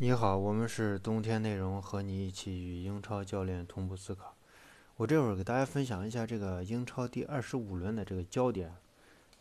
你好，我们是冬天内容，和你一起与英超教练同步思考。我这会儿给大家分享一下这个英超第二十五轮的这个焦点，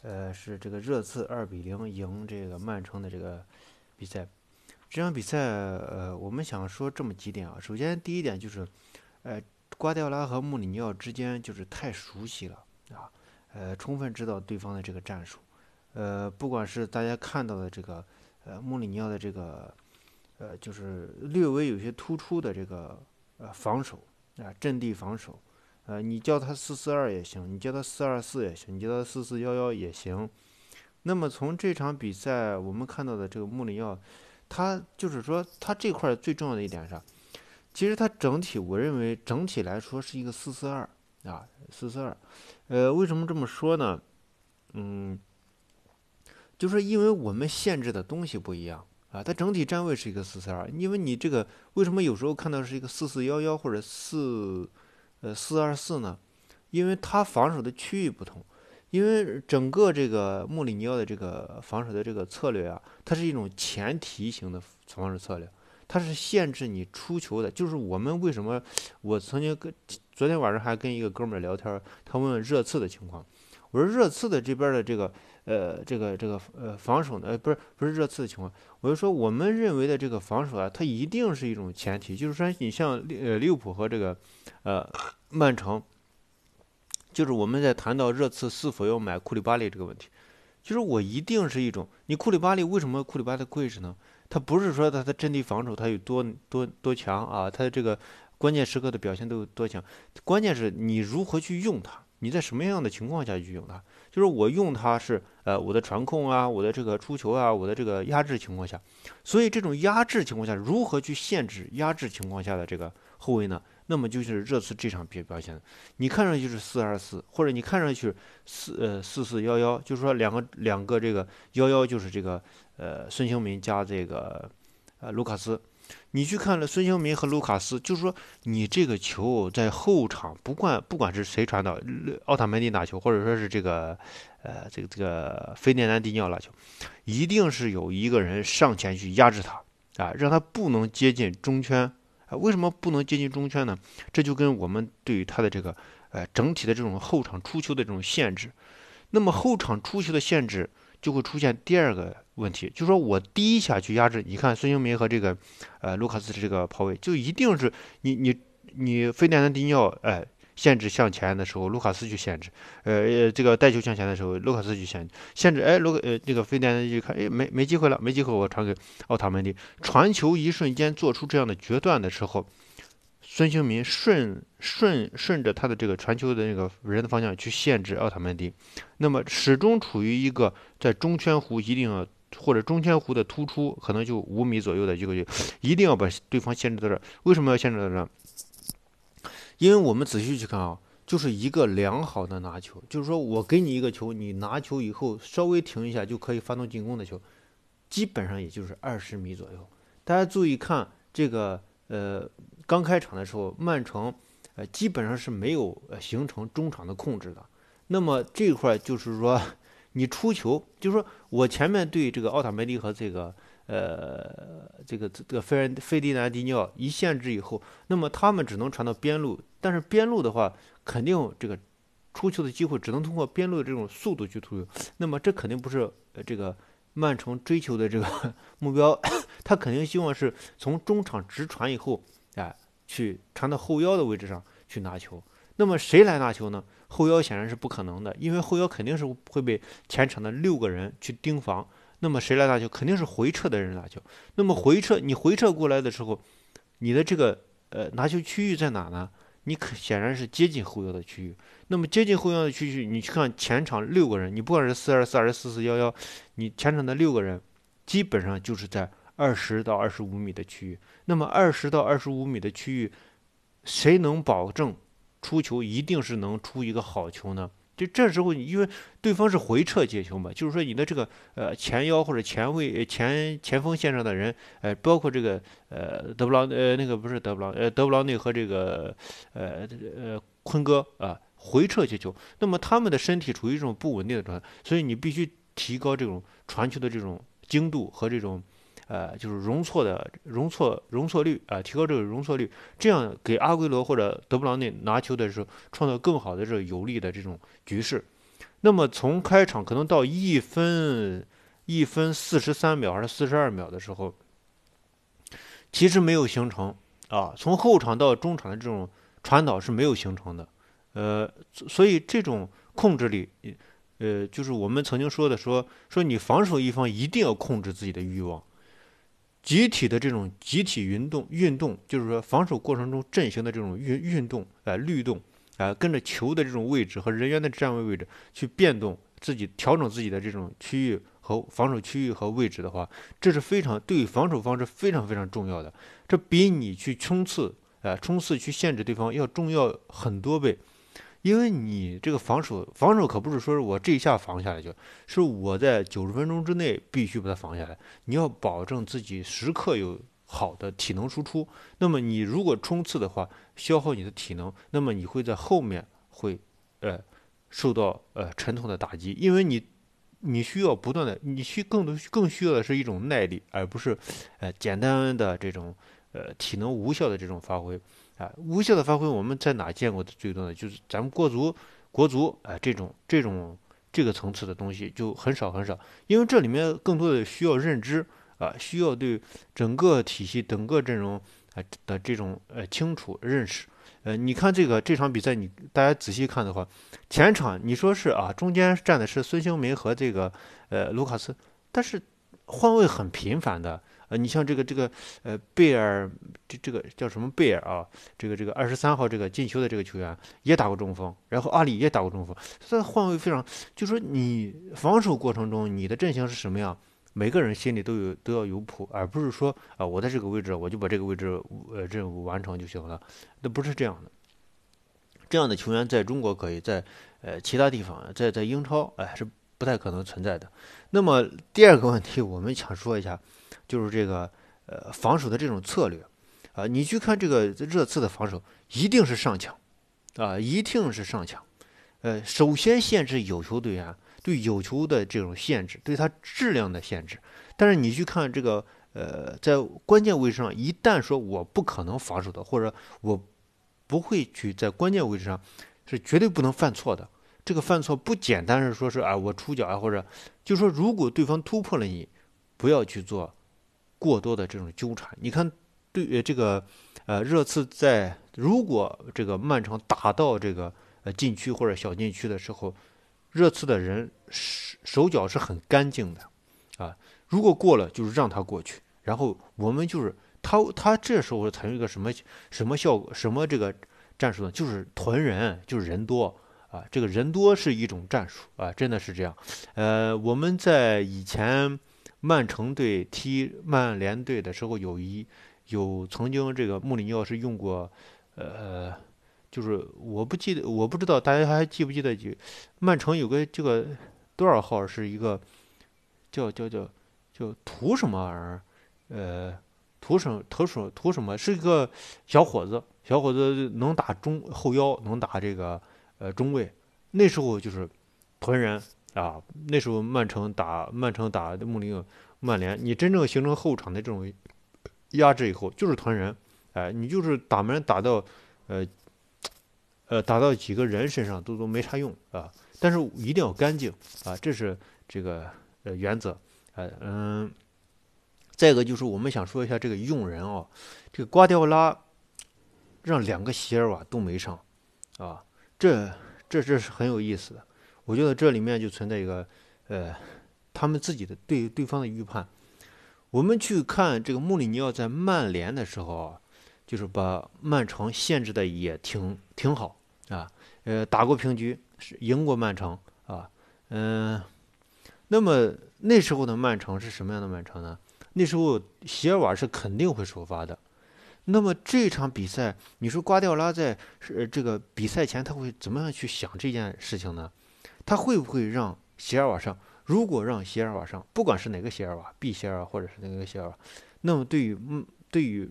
呃，是这个热刺二比零赢这个曼城的这个比赛。这场比赛，呃，我们想说这么几点啊。首先，第一点就是，呃，瓜迪奥拉和穆里尼奥之间就是太熟悉了啊，呃，充分知道对方的这个战术。呃，不管是大家看到的这个，呃，穆里尼奥的这个。呃，就是略微有些突出的这个呃防守啊，阵地防守，呃，你叫他四四二也行，你叫他四二四也行，你叫他四四幺幺也行。那么从这场比赛我们看到的这个穆里奥，他就是说他这块最重要的一点是，其实他整体我认为整体来说是一个四四二啊，四四二。呃，为什么这么说呢？嗯，就是因为我们限制的东西不一样。啊，它整体站位是一个四四二，因为你这个为什么有时候看到是一个四四幺幺或者四呃四二四呢？因为它防守的区域不同，因为整个这个穆里尼奥的这个防守的这个策略啊，它是一种前提型的防守策略，它是限制你出球的。就是我们为什么我曾经跟昨天晚上还跟一个哥们儿聊天，他问热刺的情况，我说热刺的这边的这个。呃，这个这个呃防守呢，呃不是不是热刺的情况，我就说我们认为的这个防守啊，它一定是一种前提，就是说你像呃利物浦和这个呃曼城，就是我们在谈到热刺是否要买库里巴利这个问题，就是我一定是一种，你库里巴利为什么库里巴利贵着呢？他不是说他的阵地防守他有多多多强啊，他的这个关键时刻的表现都有多强，关键是你如何去用它。你在什么样的情况下去用它？就是我用它是，呃，我的传控啊，我的这个出球啊，我的这个压制情况下，所以这种压制情况下，如何去限制压制情况下的这个后卫呢？那么就是热刺这场表表现，你看上去是四二四，或者你看上去四呃四四幺幺，就是说两个两个这个幺幺就是这个呃孙兴民加这个呃卢卡斯。你去看了孙兴民和卢卡斯，就是说你这个球在后场，不管不管是谁传到奥塔门迪打球，或者说是这个，呃，这个这个费迪南迪尼奥拿球，一定是有一个人上前去压制他啊，让他不能接近中圈啊。为什么不能接近中圈呢？这就跟我们对于他的这个呃整体的这种后场出球的这种限制。那么后场出球的限制。就会出现第二个问题，就说我第一下去压制，你看孙兴民和这个，呃，卢卡斯的这个跑位，就一定是你你你费迪南迪尼奥，哎，限制向前的时候，卢卡斯去限制，呃，这个带球向前的时候，卢卡斯去限制，限制，哎，卢呃，这个费迪南就看，哎，没没机会了，没机会，我传给奥塔门迪，传球一瞬间做出这样的决断的时候。孙兴民顺顺顺着他的这个传球的那个人的方向去限制奥塔门迪，那么始终处于一个在中圈弧一定要或者中圈弧的突出，可能就五米左右的一个，一定要把对方限制在这儿。为什么要限制在这儿？因为我们仔细去看啊，就是一个良好的拿球，就是说我给你一个球，你拿球以后稍微停一下就可以发动进攻的球，基本上也就是二十米左右。大家注意看这个，呃。刚开场的时候，曼城，呃，基本上是没有形成中场的控制的。那么这块就是说，你出球，就是说我前面对这个奥塔梅利和这个，呃，这个这个费尔费迪南迪尼奥一限制以后，那么他们只能传到边路。但是边路的话，肯定这个出球的机会只能通过边路的这种速度去突球。那么这肯定不是呃这个曼城追求的这个 目标，他肯定希望是从中场直传以后。哎，去传到后腰的位置上去拿球，那么谁来拿球呢？后腰显然是不可能的，因为后腰肯定是会被前场的六个人去盯防。那么谁来拿球？肯定是回撤的人拿球。那么回撤，你回撤过来的时候，你的这个呃拿球区域在哪呢？你可显然是接近后腰的区域。那么接近后腰的区域，你去看前场六个人，你不管是四二四还是四四幺幺，你前场的六个人基本上就是在。二十到二十五米的区域，那么二十到二十五米的区域，谁能保证出球一定是能出一个好球呢？就这时候，因为对方是回撤接球嘛，就是说你的这个呃前腰或者前卫前前锋线上的人，呃，包括这个呃德布劳呃那个不是德布劳呃德布劳内和这个呃呃坤哥啊回撤接球，那么他们的身体处于一种不稳定的状态，所以你必须提高这种传球的这种精度和这种。呃，就是容错的容错容错率啊，提高这个容错率，这样给阿圭罗或者德布劳内拿球的时候创造更好的这个有利的这种局势。那么从开场可能到一分一分四十三秒还是四十二秒的时候，其实没有形成啊，从后场到中场的这种传导是没有形成的，呃，所以这种控制力。呃，就是我们曾经说的，说说你防守一方一定要控制自己的欲望，集体的这种集体运动运动，就是说防守过程中阵型的这种运运动，哎，律动，哎，跟着球的这种位置和人员的站位位置去变动自己，调整自己的这种区域和防守区域和位置的话，这是非常对防守方是非常非常重要的，这比你去冲刺，哎，冲刺去限制对方要重要很多倍。因为你这个防守，防守可不是说是我这一下防下来，就是我在九十分钟之内必须把它防下来。你要保证自己时刻有好的体能输出。那么你如果冲刺的话，消耗你的体能，那么你会在后面会，呃，受到呃沉痛的打击。因为你，你需要不断的，你需更多更需要的是一种耐力，而不是，呃，简单的这种，呃，体能无效的这种发挥。啊，无效的发挥，我们在哪见过的最多呢？就是咱们国足，国足，啊，这种这种这个层次的东西就很少很少，因为这里面更多的需要认知啊，需要对整个体系、整个阵容啊的这种呃清楚认识。呃，你看这个这场比赛，你大家仔细看的话，前场你说是啊，中间站的是孙兴民和这个呃卢卡斯，但是换位很频繁的。呃，你像这个这个呃贝尔，这这个叫什么贝尔啊？这个这个二十三号这个进球的这个球员也打过中锋，然后阿里也打过中锋，他换位非常，就说你防守过程中你的阵型是什么样，每个人心里都有都要有谱，而不是说啊我在这个位置我就把这个位置呃任务完成就行了，那不是这样的。这样的球员在中国可以在呃其他地方在在英超哎是不太可能存在的。那么第二个问题我们想说一下。就是这个，呃，防守的这种策略，啊，你去看这个热刺的防守，一定是上抢，啊，一定是上抢，呃，首先限制有球队员对有球的这种限制，对他质量的限制。但是你去看这个，呃，在关键位置上，一旦说我不可能防守的，或者我不会去在关键位置上，是绝对不能犯错的。这个犯错不简单是说是啊，我出脚啊，或者就说如果对方突破了你，不要去做。过多的这种纠缠，你看，对这个，呃，热刺在如果这个曼城打到这个呃禁区或者小禁区的时候，热刺的人手手脚是很干净的，啊，如果过了就是让他过去，然后我们就是他他这时候采用一个什么什么效果什么这个战术呢？就是囤人，就是人多啊，这个人多是一种战术啊，真的是这样，呃，我们在以前。曼城队踢曼联队的时候，有一有曾经这个穆里尼奥是用过，呃，就是我不记得，我不知道大家还记不记得，就曼城有个这个多少号是一个叫叫叫叫图什么玩意儿，呃，图什图什图什么是一个小伙子，小伙子能打中后腰，能打这个呃中卫，那时候就是囤人。啊，那时候曼城打曼城打穆里曼联，你真正形成后场的这种压制以后，就是团人，哎，你就是打门打到，呃，呃，打到几个人身上都都没啥用啊。但是一定要干净啊，这是这个呃原则，呃嗯。再一个就是我们想说一下这个用人啊，这个瓜迪奥拉让两个席尔瓦都没上，啊，这这这是很有意思的。我觉得这里面就存在一个，呃，他们自己的对对方的预判。我们去看这个穆里尼奥在曼联的时候啊，就是把曼城限制的也挺挺好啊，呃，打过平局，是赢过曼城啊，嗯，那么那时候的曼城是什么样的曼城呢？那时候席尔瓦是肯定会首发的。那么这场比赛，你说瓜迪奥拉在是这个比赛前他会怎么样去想这件事情呢？他会不会让席尔瓦上？如果让席尔瓦上，不管是哪个席尔瓦，，B 席尔瓦或者是哪个席尔瓦，那么对于嗯对于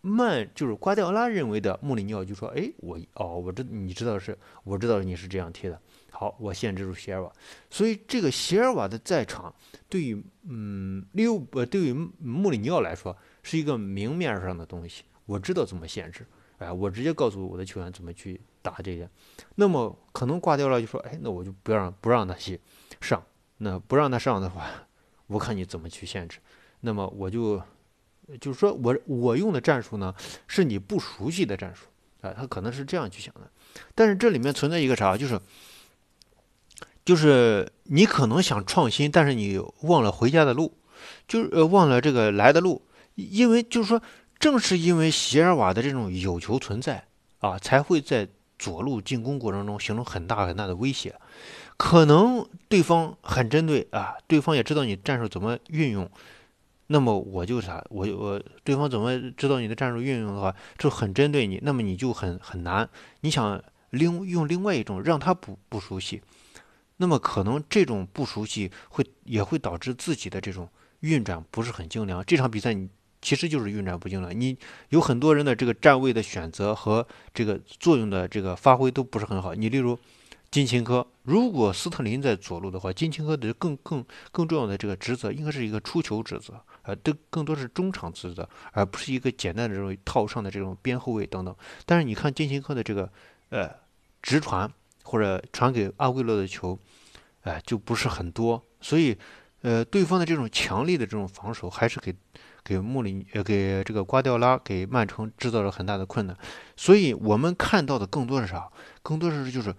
曼就是瓜迪奥拉认为的穆里尼奥就说：“哎，我哦，我知你知道是，我知道你是这样踢的。好，我限制住席尔瓦。所以这个席尔瓦的在场，对于嗯六呃对于穆里尼奥来说是一个明面上的东西。我知道怎么限制，哎，我直接告诉我的球员怎么去打这些。那么可能挂掉了就说：哎，那我就不让不让他去上。那不让他上的话，我看你怎么去限制。那么我就。”就是说我我用的战术呢，是你不熟悉的战术啊，他可能是这样去想的。但是这里面存在一个啥，就是就是你可能想创新，但是你忘了回家的路，就是忘了这个来的路。因为就是说，正是因为席尔瓦的这种有球存在啊，才会在左路进攻过程中形成很大很大的威胁。可能对方很针对啊，对方也知道你战术怎么运用。那么我就啥，我我对方怎么知道你的战术运用的话，就很针对你，那么你就很很难。你想另用另外一种让他不不熟悉，那么可能这种不熟悉会也会导致自己的这种运转不是很精良。这场比赛你其实就是运转不精了，你有很多人的这个站位的选择和这个作用的这个发挥都不是很好。你例如。金琴科，如果斯特林在左路的话，金琴科的更更更重要的这个职责应该是一个出球职责，呃，都更多是中场职责，而不是一个简单的这种套上的这种边后卫等等。但是你看金琴科的这个呃直传或者传给阿圭罗的球，哎，就不是很多，所以呃对方的这种强力的这种防守还是给给穆里呃给这个瓜迪奥拉给曼城制造了很大的困难。所以我们看到的更多是啥？更多是就是。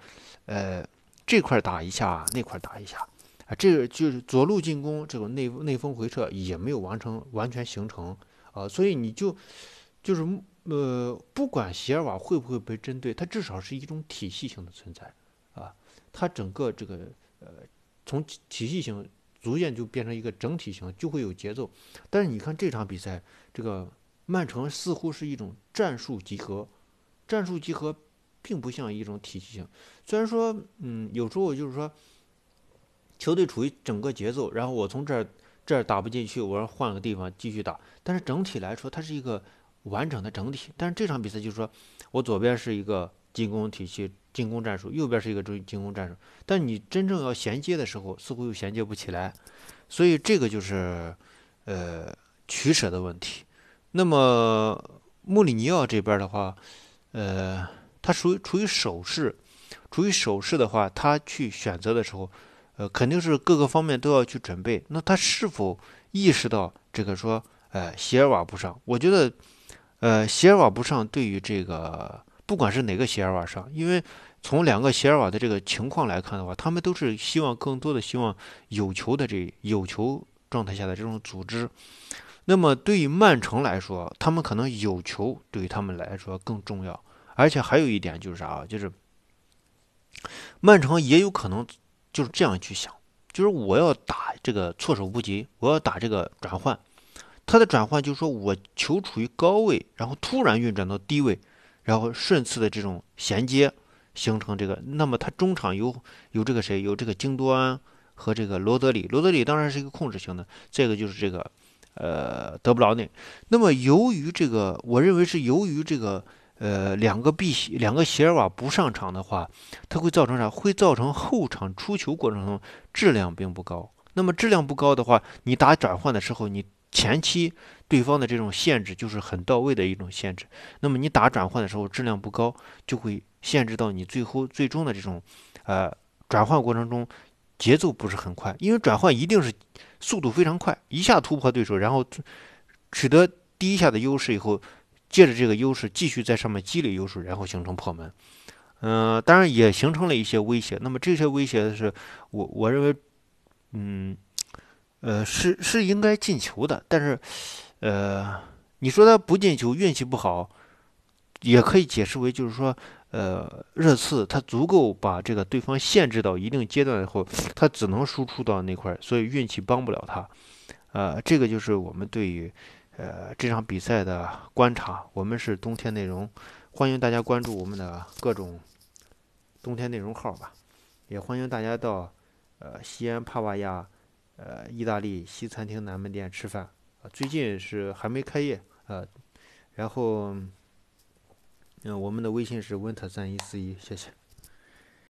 呃，这块打一下，那块打一下，啊，这个就是左路进攻，这个内内锋回撤也没有完成，完全形成，啊，所以你就就是呃，不管席尔瓦会不会被针对，它至少是一种体系性的存在，啊，它整个这个呃，从体系性逐渐就变成一个整体型，就会有节奏。但是你看这场比赛，这个曼城似乎是一种战术集合，战术集合。并不像一种体系性，虽然说，嗯，有时候就是说，球队处于整个节奏，然后我从这儿这儿打不进去，我要换个地方继续打。但是整体来说，它是一个完整的整体。但是这场比赛就是说，我左边是一个进攻体系、进攻战术，右边是一个追进攻战术，但你真正要衔接的时候，似乎又衔接不起来。所以这个就是呃取舍的问题。那么穆里尼奥这边的话，呃。他属于处于守势，处于守势的话，他去选择的时候，呃，肯定是各个方面都要去准备。那他是否意识到这个说，呃，席尔瓦不上？我觉得，呃，席尔瓦不上对于这个，不管是哪个席尔瓦上，因为从两个席尔瓦的这个情况来看的话，他们都是希望更多的希望有球的这有球状态下的这种组织。那么对于曼城来说，他们可能有球对于他们来说更重要。而且还有一点就是啥啊？就是曼城也有可能就是这样去想，就是我要打这个措手不及，我要打这个转换。他的转换就是说我球处于高位，然后突然运转到低位，然后顺次的这种衔接形成这个。那么他中场有有这个谁？有这个京多安和这个罗德里。罗德里当然是一个控制型的，这个就是这个呃德布劳内。那么由于这个，我认为是由于这个。呃，两个必两个席尔瓦不上场的话，它会造成啥？会造成后场出球过程中质量并不高。那么质量不高的话，你打转换的时候，你前期对方的这种限制就是很到位的一种限制。那么你打转换的时候质量不高，就会限制到你最后最终的这种呃转换过程中节奏不是很快。因为转换一定是速度非常快，一下突破对手，然后取得第一下的优势以后。借着这个优势，继续在上面积累优势，然后形成破门。嗯，当然也形成了一些威胁。那么这些威胁是我我认为，嗯，呃，是是应该进球的。但是，呃，你说他不进球，运气不好，也可以解释为就是说，呃，热刺他足够把这个对方限制到一定阶段以后，他只能输出到那块，所以运气帮不了他。呃，这个就是我们对于。呃，这场比赛的观察，我们是冬天内容，欢迎大家关注我们的各种冬天内容号吧，也欢迎大家到呃西安帕瓦亚呃意大利西餐厅南门店吃饭，最近是还没开业呃，然后，嗯，我们的微信是温特三一四一，谢谢。